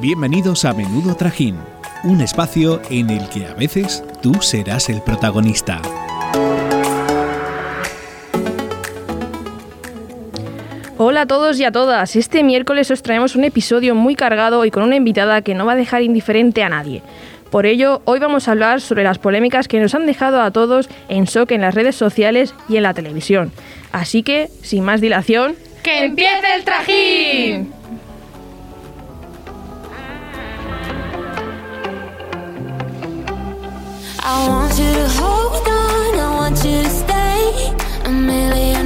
Bienvenidos a Menudo Trajín, un espacio en el que a veces tú serás el protagonista. Hola a todos y a todas. Este miércoles os traemos un episodio muy cargado y con una invitada que no va a dejar indiferente a nadie. Por ello, hoy vamos a hablar sobre las polémicas que nos han dejado a todos en shock en las redes sociales y en la televisión. Así que, sin más dilación, ¡que empiece el trajín! I want you to hold on, I want you to stay. A million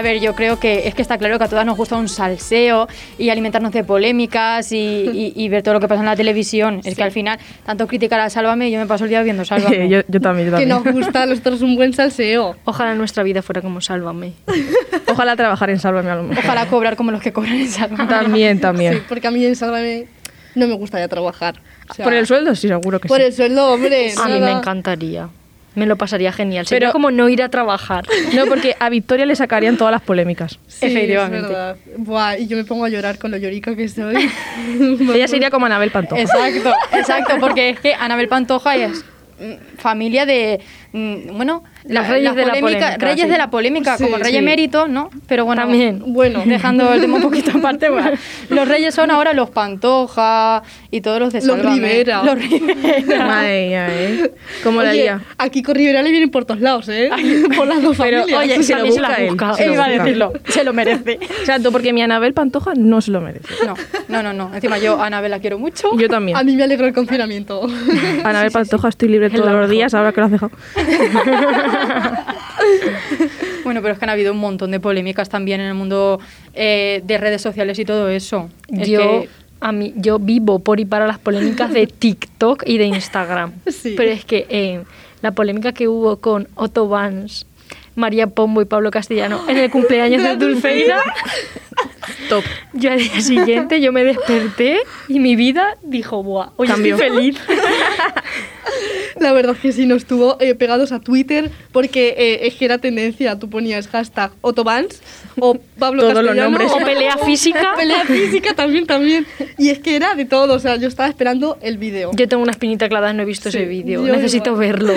A ver, yo creo que es que está claro que a todas nos gusta un salseo y alimentarnos de polémicas y, y- y ver todo lo que pasa en la televisión. Es que al final, tanto criticar a Sálvame, yo me paso el día viendo Sálvame. yo, yo también, yo que también. nos gusta a nosotros un buen salseo. Ojalá nuestra vida fuera como Sálvame. Ojalá trabajar en Sálvame a lo mejor. Ojalá cobrar como los que cobran en Sálvame. También, Sí, también. porque a mí en Sálvame no me gusta ya trabajar. O sea, Por el sueldo, sí, seguro que Por sí. el sueldo, hombre. A mí me nada. encantaría. Me lo pasaría genial. Sería Pero- como no ir a trabajar. No, porque a Victoria le sacarían todas las polémicas. Sí, Efectivamente. Es verdad. Buah, y yo me pongo a llorar con lo llorica que soy. Ella sería como Anabel Pantoja. Exacto, exacto, porque es que Anabel Pantoja es familia de, bueno, Los reyes de la polémica, reyes sí. de la polémica, Sí, como el rey sí. emérito, ¿no? Pero bueno, También. Bueno. dejando el tema un poquito aparte, bueno, los reyes son ahora los Pantoja y todos los de Los Sálvame. Rivera. Los Rivera. Madre mía, ¿eh? Como la lía. a Kiko Rivera le vienen por todos lados, ¿eh? por las dos Pero, familias. oye, se lo se busca él. busca. se lo Iba a decirlo, se lo merece. Exacto, porque mi Anabel Pantoja no se lo merece. No, no, no, no. Encima yo a Anabel la quiero mucho. Yo también. A mí me alegró el confinamiento. Anabel Pantoja estoy libre todos los días, ahora que lo has dejado. Bueno, pero es que han habido un montón de polémicas también en el mundo eh, de redes sociales y todo eso. Es yo, que- a mí, yo vivo por y para las polémicas de TikTok y de Instagram. Sí. Pero es que eh, la polémica que hubo con Otto Vance, María Pombo y Pablo Castellano en el cumpleaños de Dulceida, Top. yo al día siguiente yo me desperté y mi vida dijo, ¡buah! Hoy estoy feliz. La verdad es que sí, nos estuvo eh, pegados a Twitter porque eh, es que era tendencia. Tú ponías hashtag Otobans o Pablo Todos los Castellano nombres. o pelea física. pelea física también, también. Y es que era de todo. O sea, yo estaba esperando el vídeo. Yo tengo una espinita clavada, no he visto Sí, ese vídeo. Necesito igual. verlo.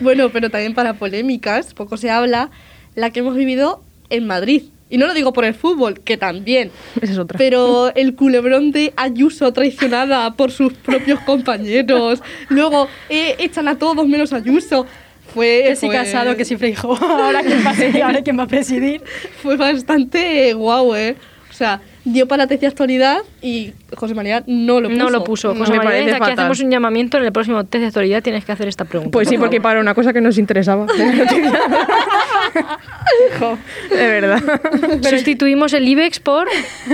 Bueno, pero también para polémicas, poco se habla, la que hemos vivido en Madrid. Y no lo digo por el fútbol, que también. Esa es otra. Pero el culebrón de Ayuso traicionada por sus propios compañeros. Luego eh, echan a todos menos Ayuso. Fue, Que sí fue- casado, que sí frijo. Ahora quién va a seguir, ahora quién va a presidir. Fue bastante guau, ¿eh? O sea, dio para test de actualidad y José María no lo puso. No lo puso. No, José me María, desde aquí hacemos un llamamiento. En el próximo test de actualidad tienes que hacer esta pregunta. Pues sí, por porque para una cosa que nos interesaba. de verdad. Sustituimos el IBEX por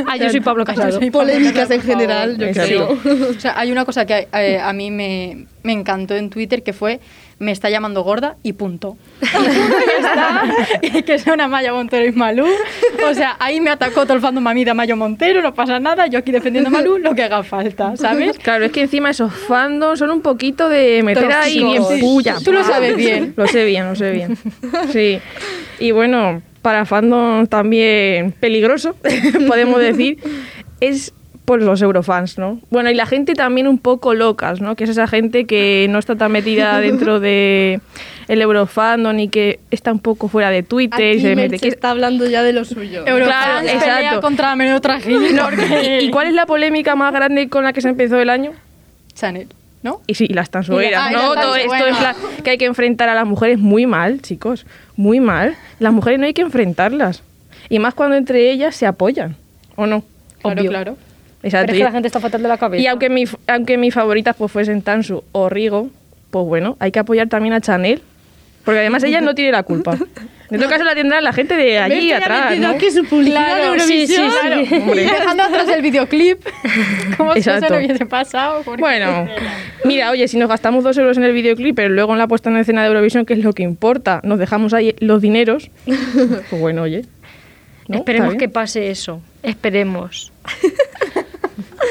Ayuso y Pablo Casado. Polémicas en general, yo creo. O sea, hay una cosa que eh, a mí me, me encantó en Twitter que fue me está llamando gorda y punto. Está. que son a Maya Montero y Malú. O sea, ahí me atacó todo el fandom a mí de Mayo Montero, no pasa nada, yo aquí defendiendo a Malú lo que haga falta, ¿sabes? Claro, es que encima esos fandoms son un poquito de meter ahí bien puya. Tú lo sabes bien. Lo sé bien, lo sé bien. Sí. Y bueno, para fandom también peligroso, podemos decir, es por los eurofans, ¿no? Bueno, y la gente también un poco locas, ¿no? Que es esa gente que no está tan metida dentro de el eurofandom y que está un poco fuera de Twitter y se mete. que- está hablando ya de lo suyo. Eurofans pelea exacto. contra menudo trajín. No, ¿y, y cuál es la polémica más grande con la que se empezó el año? Chanel, ¿no? Y sí, y las tansueras, Ah, ¿no? Todo esto en plan que hay que enfrentar a las mujeres muy mal, chicos, muy mal. Las mujeres no hay que enfrentarlas. Y más cuando entre ellas se apoyan, ¿o no? Claro, Obvio. claro. Exacto. Pero es que la gente está fatal de la cabeza. Y aunque, mi, aunque mis favoritas pues fuesen Tansu o Rigo, pues bueno, hay que apoyar también a Chanel, porque además ella no tiene la culpa. En todo caso la tendrá la gente de allí atrás, ¿no? aquí su publicidad de Claro, sí, sí. Y dejando atrás el videoclip, como si eso no hubiese pasado. Bueno, mira, oye, si nos gastamos dos euros en el videoclip, pero luego en la puesta en escena de Eurovisión, que es lo que importa, nos dejamos ahí los dineros, pues bueno, oye. ¿no? Esperemos que pase eso. Esperemos.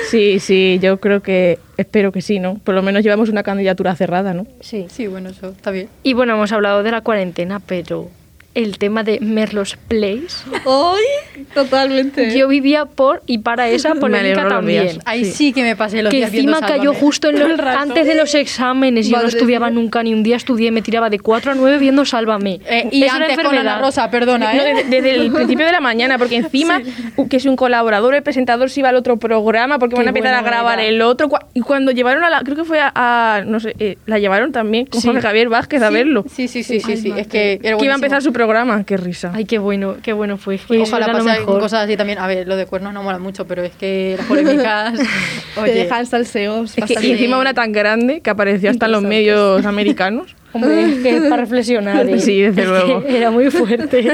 Sí, sí, yo creo que, espero que sí, ¿no? Por lo menos llevamos una candidatura cerrada, ¿no? Sí. Sí, bueno, eso está bien. Y bueno, hemos hablado de la cuarentena, pero el tema de Merlos Place. ¡Ay! Totalmente. Yo vivía por y para esa polémica también. Ahí sí, Sí. que me pasé los Que días viendo encima cayó justo en los- antes de los exámenes. Yo no estudiaba nunca, ni un día estudié, me tiraba de 4 a 9 viendo Sálvame. Eh, y Es una antes con Ana. Rosa, perdona, No, ¿eh? desde, desde el principio de la mañana, porque encima uh, que si un colaborador, el presentador se iba al otro programa, porque Qué van a empezar a grabar el otro. Y cuando llevaron a la, creo que fue a, a- no sé, eh, la llevaron también con Sí. Jorge Javier Vázquez a Sí, verlo. Sí, sí, sí, sí, Ay, sí. Es que Que iba a empezar su programa, qué risa. Ay, qué bueno, qué bueno fue. que Ojalá pase mejor. cosas así también. A ver, lo de cuernos no mola mucho, pero es que las polémicas. Te Oye, dejan salseos. Es que, y encima una tan grande que apareció hasta en los medios americanos. Hombre, es que es para reflexionar. ¿eh? Sí, desde Es que luego. Era muy fuerte.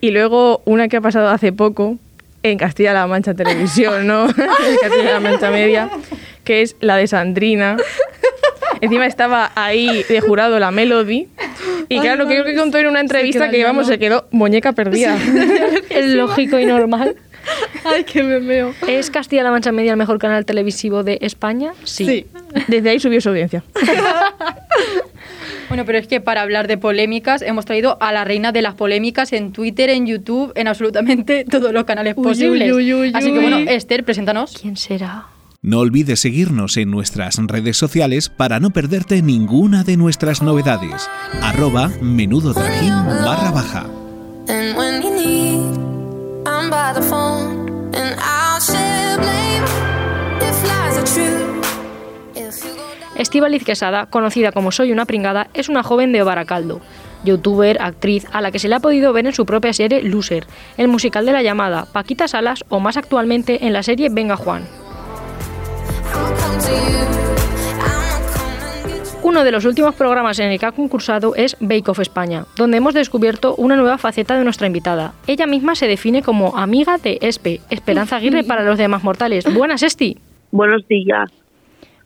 Y luego una que ha pasado hace poco en Castilla-La Mancha Televisión, ¿no? en Castilla-La Mancha Media, que es la de Sandrina. Encima estaba ahí de jurado la Melody. Y claro, creo que contó en una entrevista que, vamos, se quedó muñeca perdida. es lógico y normal. Ay, qué memeo. ¿Es Castilla-La Mancha Media el mejor canal televisivo de España? Sí. Desde ahí subió su audiencia. Bueno, pero es que para hablar de polémicas hemos traído a la reina de las polémicas en Twitter, en YouTube, en absolutamente todos los canales Uy, posibles. uy, uy, uy, Así que bueno, Esther, preséntanos. ¿Quién será? No olvides seguirnos en nuestras redes sociales para no perderte ninguna de nuestras novedades. Arroba menudo trajín barra baja. Estíbaliz Quesada, conocida como Soy una pringada, es una joven de Baracaldo. Youtuber, actriz, a la que se le ha podido ver en su propia serie Loser, el musical de la llamada, Paquita Salas o más actualmente en la serie Venga Juan. Uno de los últimos programas en el que ha concursado es Bake Off España, donde hemos descubierto una nueva faceta de nuestra invitada. Ella misma se define como amiga de Espe, Esperanza Aguirre para los demás mortales. Buenas, Esti. Buenos días.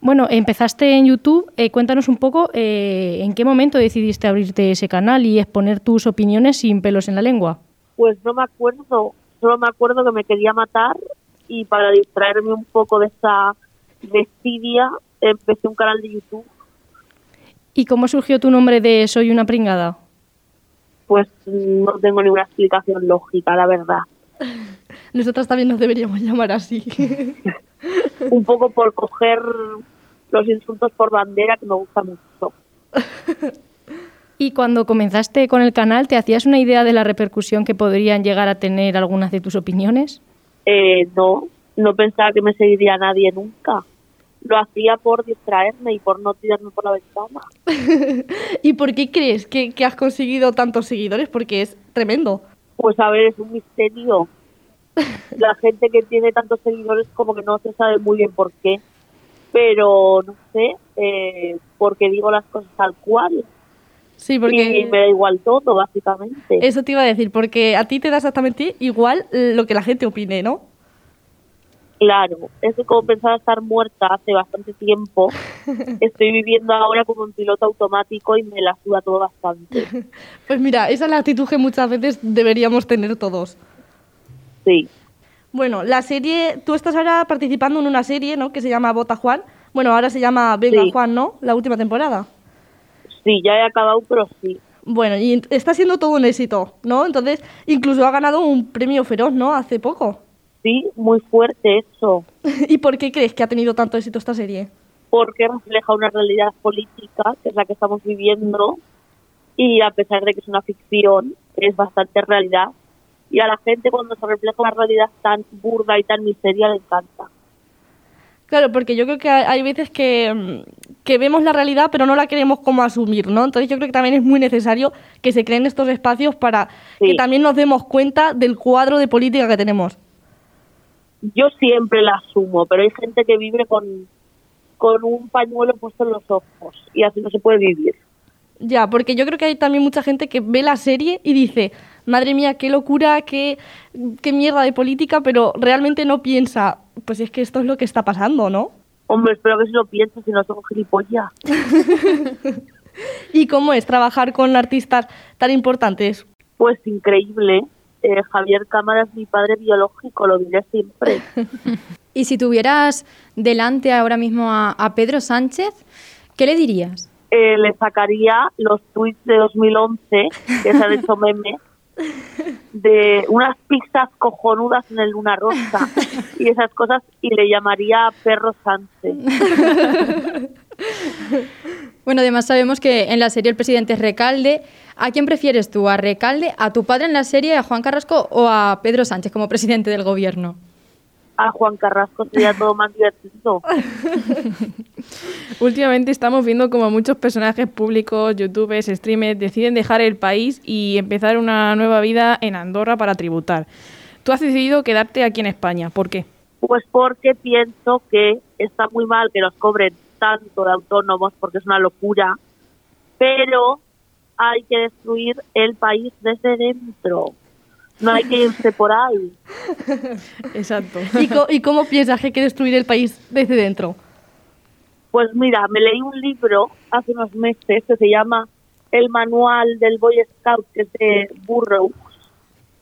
Bueno, empezaste en YouTube. eh, cuéntanos un poco eh, en qué momento decidiste abrirte ese canal y exponer tus opiniones sin pelos en la lengua. Pues no me acuerdo, solo me acuerdo que me quería matar y para distraerme un poco de esa empecé un canal de YouTube. ¿Y cómo surgió tu nombre de Soy una pringada? Pues no tengo ninguna explicación lógica, la verdad. Nosotras también nos deberíamos llamar así. Un poco por coger los insultos por bandera que me gusta mucho. Y cuando comenzaste con el canal, ¿te hacías una idea de la repercusión que podrían llegar a tener algunas de tus opiniones? Eh, no, no pensaba que me seguiría nadie nunca. Lo hacía por distraerme y por no tirarme por la ventana. ¿Y por qué crees que, que has conseguido tantos seguidores? Porque es tremendo. Pues a ver, es un misterio. La gente que tiene tantos seguidores como que no se sabe muy bien por qué. Pero no sé, eh, porque digo las cosas tal cual. Sí, Y porque me da igual todo, básicamente. eso te iba a decir, porque a ti te da exactamente igual lo que la gente opine, ¿no? Claro, es que como pensaba estar muerta hace bastante tiempo, estoy viviendo ahora como en piloto automático y me la suda todo bastante. Pues mira, esa es la actitud que muchas veces deberíamos tener todos. Sí, Bueno, la serie, tú estás ahora participando en una serie, ¿no? Que se llama Bota Juan. Bueno, ahora se llama Venga Sí. Juan, ¿no? La última temporada. sí, ya he acabado, pero sí. Bueno, y está siendo todo un éxito, ¿no? Entonces, incluso ha ganado un premio feroz, ¿no? Hace poco. Sí, muy fuerte eso, ¿Y por qué crees que ha tenido tanto éxito esta serie? porque refleja una realidad política, que es la que estamos viviendo, y a pesar de que es una ficción, es bastante realidad. Y a la gente cuando se refleja una realidad tan burda y tan miseria le encanta. Claro, porque yo creo que hay veces que, mm, que vemos la realidad pero no la queremos como asumir, ¿no? Entonces yo creo que también es muy necesario que se creen estos espacios para que también nos demos cuenta del cuadro de política que tenemos. Yo siempre la asumo, pero hay gente que vive con, con un pañuelo puesto en los ojos y así no se puede vivir. Ya, porque yo creo que hay también mucha gente que ve la serie y dice, madre mía, qué locura, qué, qué mierda de política, pero realmente no piensa, pues es que esto es lo que está pasando, ¿no? Hombre, espero que si lo pienses si no somos gilipollas. ¿Y cómo es trabajar con artistas tan importantes? Pues increíble, eh, Javier Cámara es mi padre biológico, lo diré siempre. Y si tuvieras delante ahora mismo a, a Pedro Sánchez, ¿qué le dirías? Eh, le sacaría los tweets de 2011, que se han hecho meme, de unas pizzas cojonudas en el Luna Rosa y esas cosas, y le llamaría Perro Sánchez. Bueno, además sabemos que en la serie el presidente es Recalde. ¿A quién prefieres tú? ¿A Recalde, a tu padre en la serie, a Juan Carrasco o a Pedro Sánchez como presidente del gobierno? A Juan Carrasco sería todo más divertido. Últimamente estamos viendo como muchos personajes públicos, youtubers, streamers, deciden dejar el país y empezar una nueva vida en Andorra para tributar. Tú has decidido quedarte aquí en España. ¿Por qué? Pues porque pienso que está muy mal que nos cobren tanto de autónomos, porque es una locura, pero hay que destruir el país desde dentro. No hay que irse por ahí. Exacto. ¿Y, co- y cómo piensas que hay que destruir el país desde dentro? Pues mira, me leí un libro hace unos meses que se llama El Manual del Boy Scout, que es de Burroughs,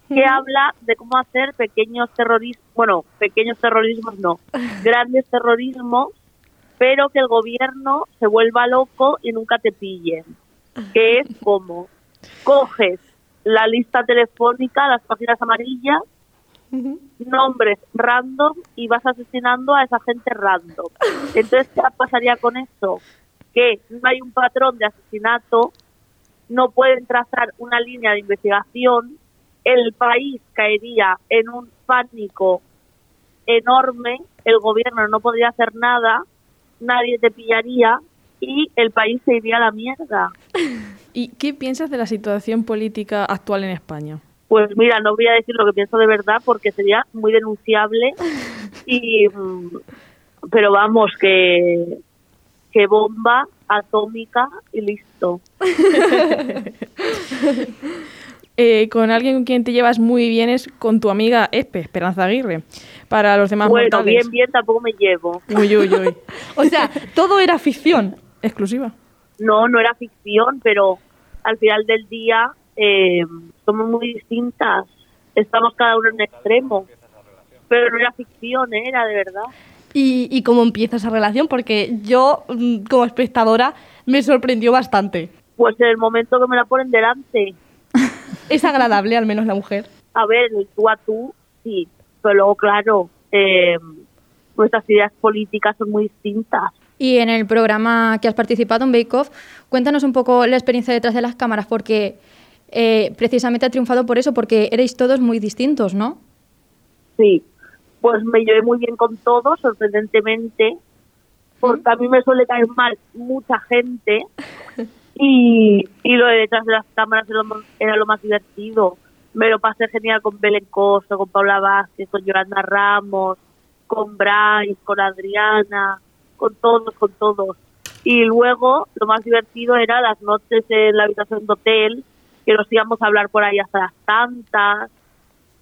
que habla de cómo hacer pequeños terrorismos, bueno, pequeños terrorismos no, grandes terrorismos, pero que el gobierno se vuelva loco y nunca te pillen. Que es como coges la lista telefónica, las páginas amarillas, nombres random y vas asesinando a esa gente random. Entonces, ¿qué pasaría con eso? Que no hay un patrón de asesinato, no pueden trazar una línea de investigación, el país caería en un pánico enorme, el gobierno no podría hacer nada, nadie te pillaría y el país se iría a la mierda. ¿Y qué piensas de la situación política actual en España? Pues mira, no voy a decir lo que pienso de verdad porque sería muy denunciable y mm, pero vamos que que bomba atómica y listo. Eh, con alguien con quien te llevas muy bien es con tu amiga Espe, Esperanza Aguirre. Para los demás Bueno, mortales. bien, bien, tampoco me llevo. Uy, uy, uy. O sea, todo era ficción. Exclusiva. No, no era ficción, pero al final del día eh, somos muy distintas. Estamos cada uno en un extremo. Pero no era ficción, ¿eh? era de verdad. ¿Y, y cómo empieza esa relación? Porque yo, mm, como espectadora, me sorprendió bastante. Pues en el momento que me la ponen delante, Es agradable, al menos la mujer. a ver, el tú a tú, sí. Pero luego, claro, eh, nuestras ideas políticas son muy distintas. Y en el programa que has participado en Bake Off, cuéntanos un poco la experiencia detrás de las cámaras, porque eh, precisamente ha triunfado por eso, porque erais todos muy distintos, ¿no? Sí, pues me llevé muy bien con todos, sorprendentemente, porque a mí me suele caer mal mucha gente y, y lo de detrás de las cámaras era lo, más- era lo más divertido. Me lo pasé genial con Belén Costa, con Paula Vázquez, con Yolanda Ramos, con Bryce, con Adriana, con todos, con todos. Y luego lo más divertido era las noches en la habitación de hotel, que nos íbamos a hablar por ahí hasta las tantas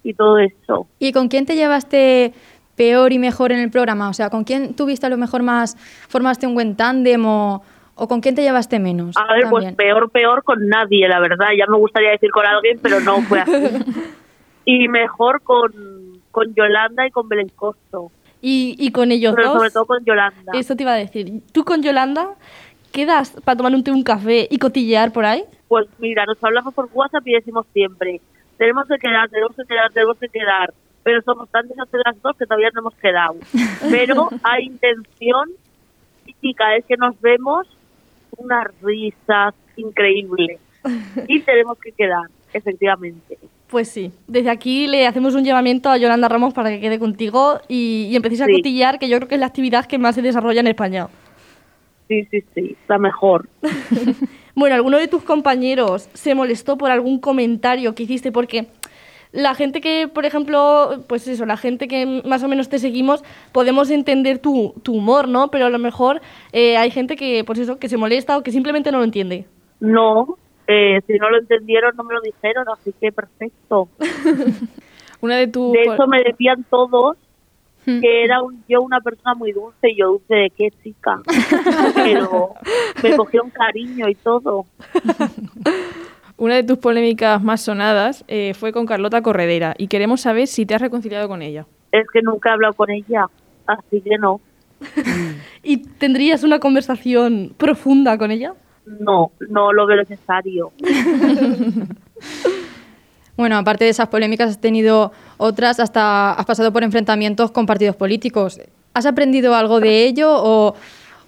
y todo eso. ¿Y con quién te llevaste peor y mejor en el programa? O sea, ¿con quién tuviste a lo mejor más, formaste un buen tándem o, o con quién te llevaste menos? A ver, pues peor, peor con nadie, la verdad. Ya me gustaría decir con alguien, pero no fue así. y mejor con, con Yolanda y con Belén Costo. Y, y con ellos Pero dos. sobre todo con Yolanda. Eso te iba a decir. ¿Tú con Yolanda quedas para tomar un té, un café y cotillear por ahí? Pues mira, nos hablamos por WhatsApp y decimos siempre, tenemos que quedar, tenemos que quedar, tenemos que quedar. Pero somos tan desastres las dos que todavía no hemos quedado. Pero hay intención física, es que nos vemos unas risas increíbles. Y tenemos que quedar, efectivamente. Pues sí. Desde aquí le hacemos un llamamiento a Yolanda Ramos para que quede contigo y, y empecéis a Sí. cotillear, que yo creo que es la actividad que más se desarrolla en España. Sí, sí, sí, la mejor. Bueno, ¿alguno de tus compañeros se molestó por algún comentario que hiciste? Porque la gente que, por ejemplo, pues eso, la gente que más o menos te seguimos, podemos entender tu, tu humor, ¿no? Pero a lo mejor eh, hay gente que, pues eso, que se molesta o que simplemente no lo entiende. No, eh, si no lo entendieron, no me lo dijeron, así que perfecto. Una de tus... De hecho, me decían todos que era un- yo una persona muy dulce y yo dulce de qué chica. Pero me cogieron cariño y todo. Una de tus polémicas más sonadas eh, fue con Carlota Corredera y queremos saber si te has reconciliado con ella. Es que nunca he hablado con ella, así que no. ¿Y tendrías una conversación profunda con ella? No, no lo veo necesario. Bueno, aparte de esas polémicas, has tenido otras, hasta has pasado por enfrentamientos con partidos políticos. ¿Has aprendido algo de ello o,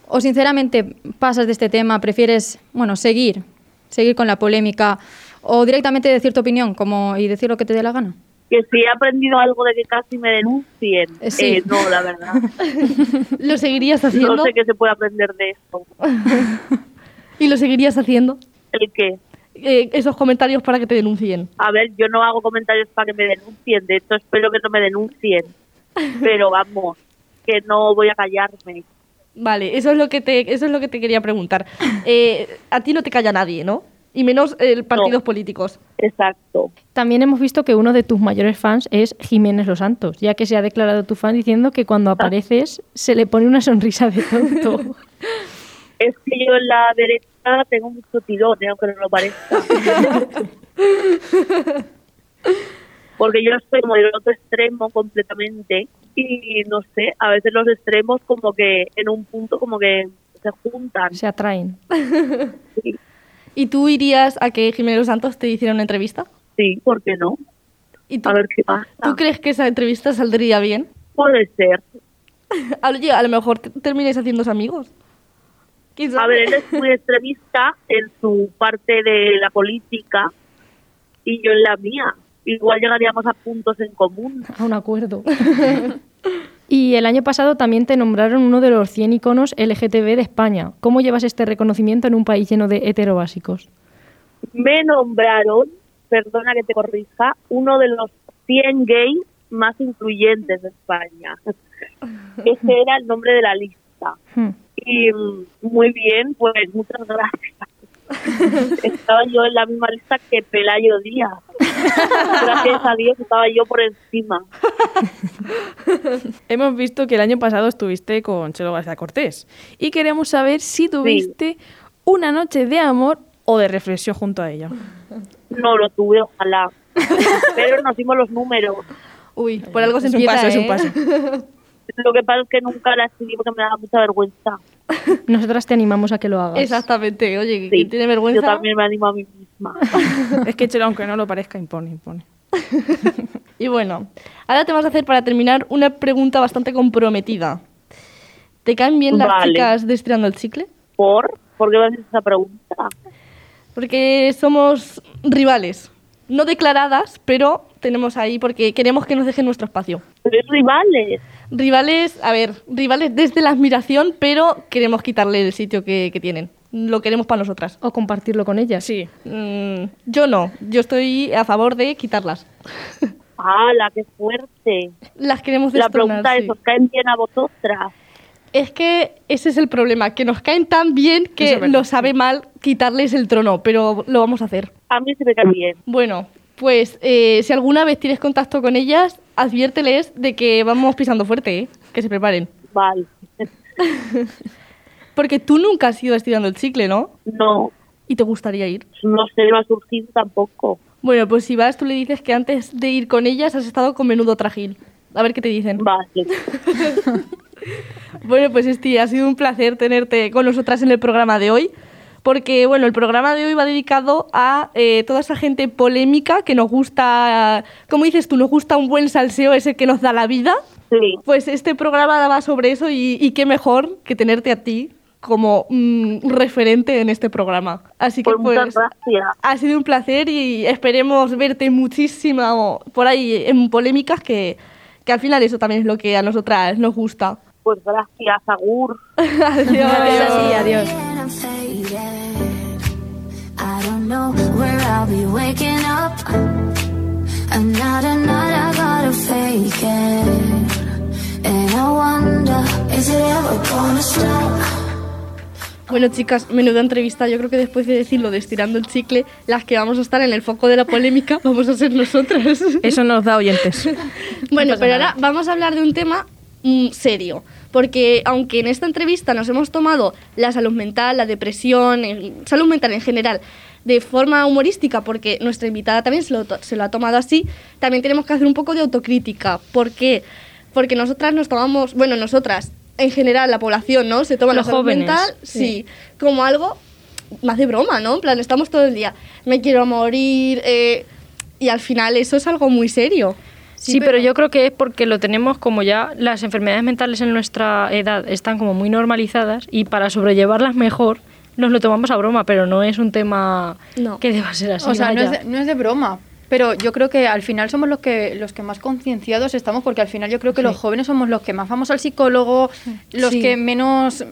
o sinceramente pasas de este tema, prefieres, bueno, seguir, seguir con la polémica o directamente decir tu opinión como, y decir lo que te dé la gana? Que si he aprendido algo de que casi me denuncien. Eh, sí. Eh, no, la verdad. ¿Lo seguirías haciendo? No sé qué se puede aprender de esto. ¿Y lo seguirías haciendo? ¿El qué? Eh, esos comentarios para que te denuncien. A ver, yo no hago comentarios para que me denuncien. De hecho, espero que no me denuncien. Pero vamos, que no voy a callarme. Vale, eso es lo que te, eso es lo que te quería preguntar. Eh, a ti no te calla nadie, ¿no? Y menos eh, partidos No. políticos. Exacto. También hemos visto que uno de tus mayores fans es Jiménez Los Santos, ya que se ha declarado tu fan diciendo que cuando apareces se le pone una sonrisa de tonto. Es que yo en la derecha tengo mucho tirón, eh, aunque no lo parezca. Porque yo estoy como del otro extremo completamente y no sé, a veces los extremos como que en un punto como que se juntan. se atraen. Sí, ¿Y tú irías a que Jiménez Los Santos te hiciera una entrevista? sí, ¿por qué no? ¿Y tú, A ver qué pasa. ¿tú crees que esa entrevista saldría bien? Puede ser. Oye, a lo mejor te- termines haciéndose amigos. ¿Quién A ver, él es muy extremista en su parte de la política y yo en la mía. Igual llegaríamos a puntos en común. A un acuerdo. y el año pasado también te nombraron uno de los 100 iconos LGTB de España. ¿Cómo llevas este reconocimiento en un país lleno de heterobásicos? Me nombraron, perdona que te corrija, uno de los 100 gays más influyentes de España. Ese era el nombre de la lista. Y mm, muy bien, pues muchas gracias. estaba yo en la misma lista que Pelayo Díaz. Gracias a Dios estaba yo por encima. Hemos visto que el año pasado estuviste con Chelo García Cortés y queremos saber si tuviste una noche de amor o de reflexión junto a ella. No lo tuve, ojalá. Pero nos dimos los números. Uy, por algo se Es un empieza, paso, es un ¿eh? paso. Lo que pasa es que nunca la escribí porque me daba mucha vergüenza. Nosotras te animamos a que lo hagas. Exactamente. Oye, Sí, ¿quién tiene vergüenza? Yo también me animo a mí misma. Es que Chelo, aunque no lo parezca, impone, impone. Y bueno, ahora te vas a hacer para terminar una pregunta bastante comprometida. ¿Te caen bien las Vale. chicas de Estirando el Chicle? ¿Por? ¿Por qué me haces esa pregunta? Porque somos rivales. No declaradas, pero tenemos ahí porque queremos que nos dejen nuestro espacio. ¿Sois rivales? Rivales, a ver, rivales desde la admiración, pero queremos quitarle el sitio que, que tienen. Lo queremos para nosotras. O compartirlo con ellas. Sí. Mm, yo no, yo estoy a favor de quitarlas. ¡Hala, qué fuerte! Las queremos La destronar, pregunta sí. es, ¿os caen bien a vosotras? Es que ese es el problema, que nos caen tan bien que nos sabe mal quitarles el trono, pero lo vamos a hacer. A mí se me caen bien. Bueno, pues eh, si alguna vez tienes contacto con ellas, adviérteles de que vamos pisando fuerte, ¿eh? que se preparen. Vale. Porque tú nunca has ido estirando el chicle, ¿no? No, Y te gustaría ir. no sé, no ha surgido tampoco. Bueno, pues si vas, tú le dices que antes de ir con ellas has estado con menudo trajín. A ver qué te dicen. Vale. Bueno, pues Esti, ha sido un placer tenerte con nosotras en el programa de hoy. Porque, bueno, el programa de hoy va dedicado a eh, toda esa gente polémica que nos gusta, como dices tú, nos gusta un buen salseo, ese que nos da la vida. Sí. Pues este programa va sobre eso y, y qué mejor que tenerte a ti como mm, referente en este programa. Así que Pues muchas pues gracias. ha sido un placer y esperemos verte muchísimo por ahí en polémicas que, que al final eso también es lo que a nosotras nos gusta. Pues gracias, Agur. Adiós. Adiós. I don't know where I'll be waking up. Another night I gotta fake it. And I wonder, is it ever gonna stop? Bueno, chicas, menuda entrevista. Yo creo que después de decirlo de estirando el chicle, las que vamos a estar en el foco de la polémica vamos a ser nosotras. Eso nos da oyentes. Bueno, pero nada. ahora vamos a hablar de un tema mm, serio. Porque aunque en esta entrevista nos hemos tomado la salud mental, la depresión, el- salud mental en general, de forma humorística, porque nuestra invitada también se lo, se lo ha tomado así, también tenemos que hacer un poco de autocrítica. ¿Por qué? Porque nosotras nos tomamos, bueno, nosotras, en general, la población, ¿no? Se toma Los la salud jóvenes, mental, sí, como algo más de broma, ¿no? En plan, estamos todo el día, me quiero morir, eh, y al final eso es algo muy serio. Sí, pero... yo creo que es porque lo tenemos como ya las enfermedades mentales en nuestra edad están como muy normalizadas y para sobrellevarlas mejor nos lo tomamos a broma, pero no es un tema No. que deba ser así. O sea, no es, de, no es de broma. Pero yo creo que al final somos los que los que más concienciados estamos, porque al final yo creo que los jóvenes somos los que más vamos al psicólogo, los Sí. que menos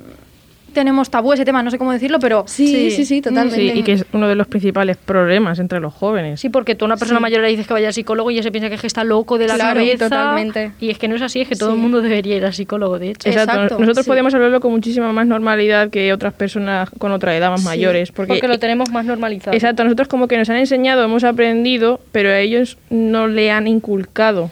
tenemos tabú ese tema, no sé cómo decirlo, pero Sí, sí, sí, totalmente. Sí, y que es uno de los principales problemas entre los jóvenes. Sí, porque tú a una persona mayor le dices que vaya al psicólogo y ya se piensa que es que está loco de la Claro, cabeza. totalmente. Y es que no es así, es que todo Sí. el mundo debería ir al psicólogo, de hecho. Exacto. Exacto, Nosotros sí. podemos hablarlo con muchísima más normalidad que otras personas con otra edad más mayores. Porque, Porque lo tenemos más normalizado. Exacto, nosotros como que nos han enseñado, hemos aprendido, pero a ellos no le han inculcado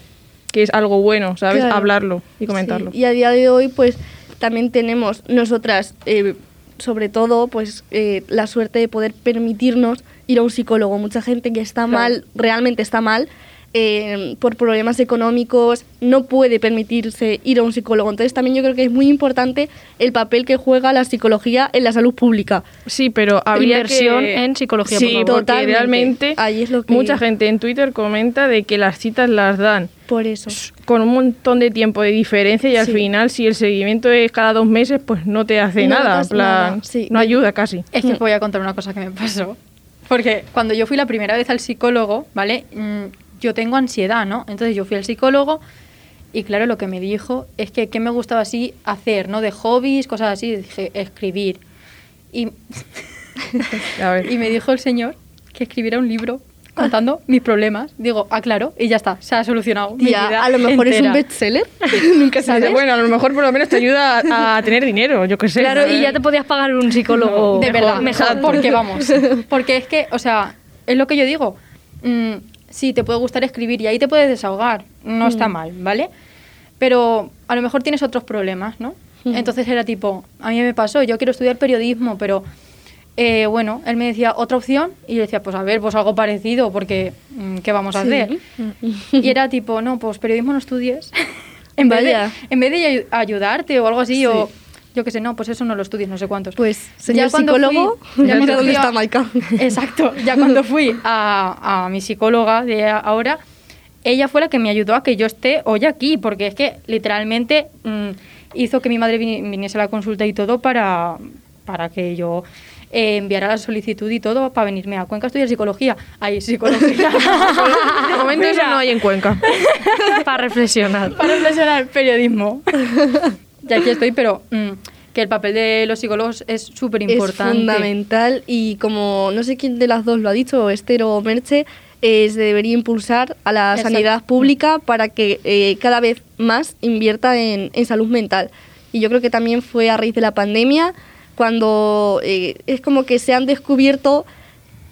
que es algo bueno, ¿sabes? Claro. Hablarlo y comentarlo. Sí, Y a día de hoy, pues también tenemos nosotras, eh, sobre todo, pues eh, la suerte de poder permitirnos ir a un psicólogo. Mucha gente que está mal, realmente está mal, eh, por problemas económicos, no puede permitirse ir a un psicólogo. Entonces también yo creo que es muy importante el papel que juega la psicología en la salud pública. Sí, pero habría Inversión que... en psicología, Sí, por favor. porque realmente Ahí es lo que- mucha gente en Twitter comenta de que las citas las dan Por eso. con un montón de tiempo de diferencia y al Sí. final si el seguimiento es cada dos meses pues no te hace No nada, plan, nada, sí. no ayuda casi. Es que os voy a contar una cosa que me pasó. Porque cuando yo fui la primera vez al psicólogo, ¿vale? Mm, yo tengo ansiedad, ¿no? Entonces yo fui al psicólogo y claro, lo que me dijo es que qué me gustaba así hacer, ¿no? De hobbies, cosas así. Dije, escribir. Y, A ver. y me dijo el señor que escribiera un libro contando mis problemas. Digo, ah, claro, y ya está, se ha solucionado mi vida a lo mejor es un entera. bestseller. Nunca sabes. Bueno, a lo mejor por lo menos te ayuda a, a tener dinero, yo qué sé. Claro, y ya te podías pagar un psicólogo. De verdad, mejor. porque vamos. Porque es que, o sea, es lo que yo digo. Mm, sí, te puede gustar escribir y ahí te puedes desahogar. No está mal, ¿vale? Pero a lo mejor tienes otros problemas, ¿no? Entonces era tipo, a mí me pasó, yo quiero estudiar periodismo, pero eh, bueno, él me decía otra opción y yo decía, pues a ver, pues algo parecido, porque mm, ¿qué vamos a Sí. hacer? Y era tipo, no, pues periodismo no estudies. en, vez de, en vez de ayu- ayudarte o algo así, o yo qué sé, no, pues eso no lo estudies, no sé cuántos. Pues, señor Ya cuando psicólogo, fui- ya cuando dónde fui a- está Maika. Exacto. Ya cuando fui a, a mi psicóloga de ahora, ella fue la que me ayudó a que yo esté hoy aquí, porque es que literalmente mm, hizo que mi madre vini- viniese a la consulta y todo para, para que yo eh, enviara la solicitud y todo para venirme a Cuenca a estudiar psicología. Ay, psicología. De momento eso no hay en Cuenca. Para reflexionar. para reflexionar periodismo. y aquí estoy, pero mm, que el papel de los psicólogos es súper importante. Es fundamental y como no sé quién de las dos lo ha dicho, Esther o Merche, eh, se debería impulsar a la Exacto. sanidad pública para que eh, cada vez más invierta en, en salud mental. Y yo creo que también fue a raíz de la pandemia cuando eh, es como que se han descubierto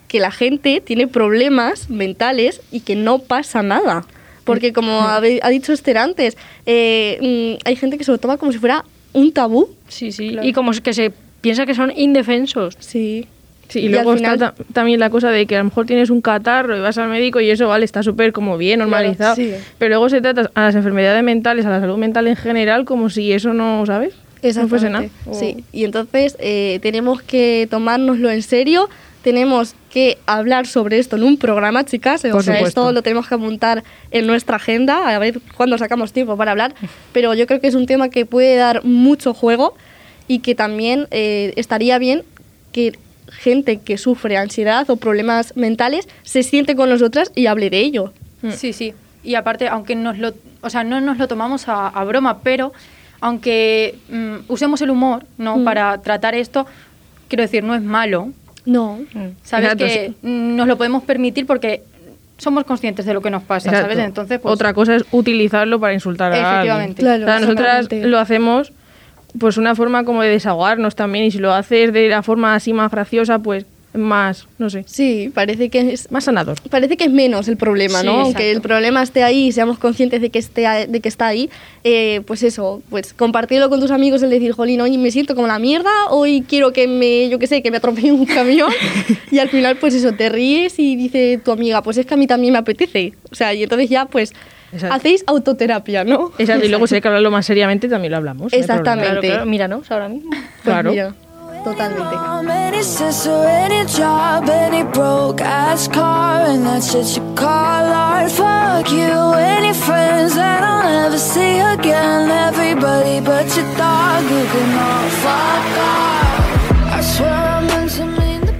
que la gente tiene problemas mentales y que no pasa nada. Porque como ha, ha dicho Esther antes, eh, mm, hay gente que se lo toma como si fuera un tabú. Sí, sí. Claro. Y como que se piensa que son indefensos. Sí. Sí, y, Y luego al está final- ta- también la cosa de que a lo mejor tienes un catarro y vas al médico y eso, vale, está súper como bien normalizado. sí. Pero luego se trata a las enfermedades mentales, a la salud mental en general, como si eso no, ¿sabes? No fuese nada. Exactamente, O- Sí, y entonces eh, tenemos que tomárnoslo en serio, tenemos que hablar sobre esto en un programa, chicas, o Por sea, supuesto. esto lo tenemos que apuntar en nuestra agenda, a ver cuándo sacamos tiempo para hablar, pero yo creo que es un tema que puede dar mucho juego y que también eh, estaría bien que gente que sufre ansiedad o problemas mentales se siente con nosotras y hable de ello. Sí, sí. Y aparte, aunque nos lo, o sea, no nos lo tomamos a, a broma, pero aunque mm, usemos el humor, ¿no? Mm. Para tratar esto, quiero decir, no es malo. No. Sabes Exacto, que mm, nos lo podemos permitir porque somos conscientes de lo que nos pasa, Exacto. ¿sabes? Entonces, pues, Otra cosa es utilizarlo para insultar a alguien. Efectivamente. Claro, O sea, nosotras lo hacemos pues una forma como de desahogarnos también y si lo haces de la forma así más graciosa, pues más, no sé, Sí, parece que es más sanador. parece que es menos el problema, Sí, ¿no? Aunque exacto. el problema esté ahí y seamos conscientes de que esté de que está ahí, eh, pues eso, pues compartirlo con tus amigos, el decir, jolín, hoy me siento como la mierda, hoy quiero que me, yo qué sé, que me atropelle un camión y al final pues eso, te ríes y dice tu amiga, pues es que a mí también me apetece. O sea, y entonces ya pues Exacto. hacéis autoterapia, ¿no? Exacto, y luego si hay que hablarlo más seriamente también lo hablamos. no. Exactamente. Claro, claro, míranos ahora mismo. Pues Claro. mira, totalmente.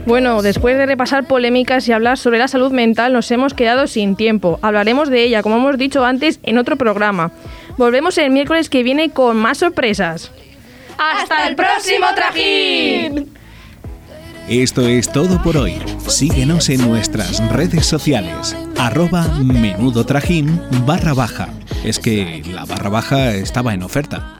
Bueno, después de repasar polémicas y hablar sobre la salud mental, nos hemos quedado sin tiempo. Hablaremos de ella, como hemos dicho antes, en otro programa. Volvemos el miércoles que viene con más sorpresas. ¡Hasta el próximo trajín! Esto es todo por hoy. Síguenos en nuestras redes sociales. Arroba menudo trajín barra baja. Es que la barra baja estaba en oferta.